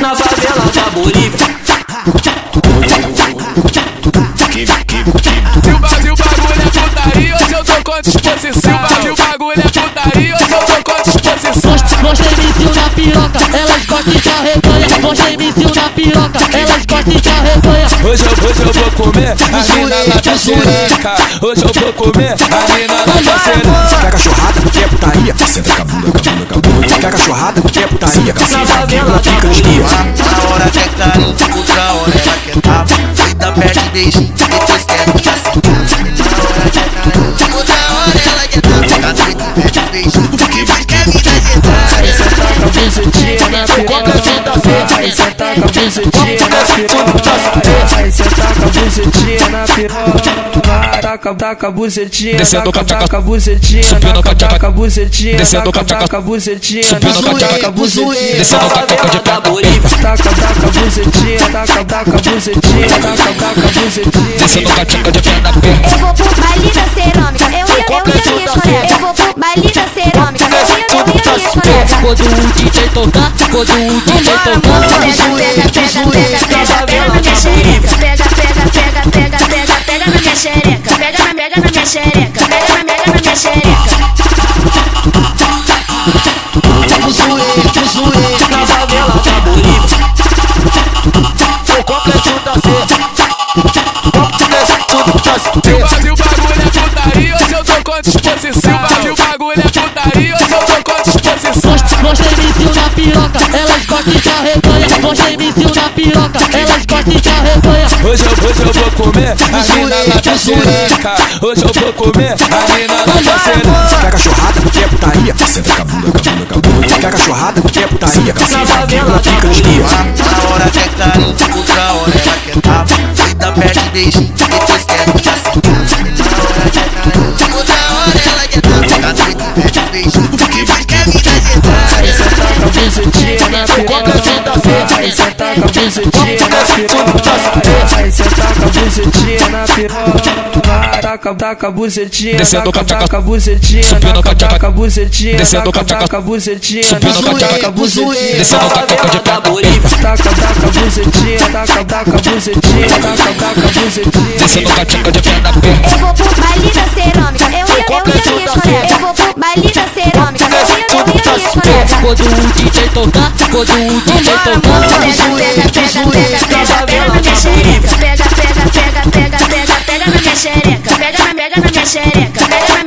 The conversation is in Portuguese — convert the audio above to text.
na favela da Bolívia. Se o bagulho é putaria, hoje eu tô com disposição. Se o bagulho é putaria, hoje eu tô com disposição. Mostrei míssil na piroca, elas gostam de arreganha. Mostrei míssil na piroca, elas gostam de arreganha. Hoje eu, hoje eu vou comer a mina da xereca. Hoje eu vou comer a mina da xereca. Aqui ela fica nos dias. A hora quer carinho, outra hora ela quer tapa. Deita perto e beijinho, depois quer quer carinho, outra hora ela quer tapa. Perto e beijinho, depois quer ficar sentado. Senta com a bucetinha na piroca. Vai sentar com a bucetinha na piroca. Taca, taca a bucetinha, Descendo taca, cachaca, taca a bucetinha, subindo taca, taca a bucetinha, descendo taca, cachaca, taca a bucetinha, subindo taca, taca a bucetinha, descendo na cachaca de. Bolívia. Taca, taca a bucetinha, taca, taca a bucetinha, taca, taca a bucetinha. Descendo cachaca de perna aberta. Eu vou pro baile da cerâmica, eu e eu e colegas. Eu vou pro baile da cerâmica, eu e eu e colegas. Quando o DJ tocar, quando o DJ tocar. Pega, pega, pega, pega, pega, pega xereca. Pega, pega, Pega na, pega na minha xereca. Hoje eu, hoje eu vou comer a mina lá da xereca. Hoje eu vou comer a mina lá da xereca. Quer cachorrada, quer putaria? Senta com a bunda, com a bunda, com a bunda. Quer cachorrada, quer putaria? Caceta, aqui ela fica nos dias. A hora quer carinho, outra hora ela quer tapa. Deita perto e beijinho, depois quer. A carinho, outra hora ela quer tapa. Deita perto e beijinho, depois quer ficar Vai sentado. sentar com a bucetinha na piroca. Vai sentar com a bucetinha na piroca. Vai sentar com a bucetinha na piroca. Taca, taca a bucetinha, Descendo taca, cachaca, taca a bucetinha, subindo taca, cachaca, taca a bucetinha, descendo taca, cachaca, taca a bucetinha, subindo taca, cachaca, taca a bucetinha, descendo na cachaca de favela da. Bolívia. Taca, taca a bucetinha, taca, taca a bucetinha, taca, taca a bucetinha. Descendo cachaca de perna aberta. Eu vou pro baile da cerâmica, eu e eu e as minhas colegas. Eu vou pro baile da cerâmica, eu e eu e as minhas colegas. Quando o DJ tocar, quando o DJ tocar. Pega, pega, pega, pega, pega, pega na minha xereca. Xereca. Pega na, pega na minha xereca. Pega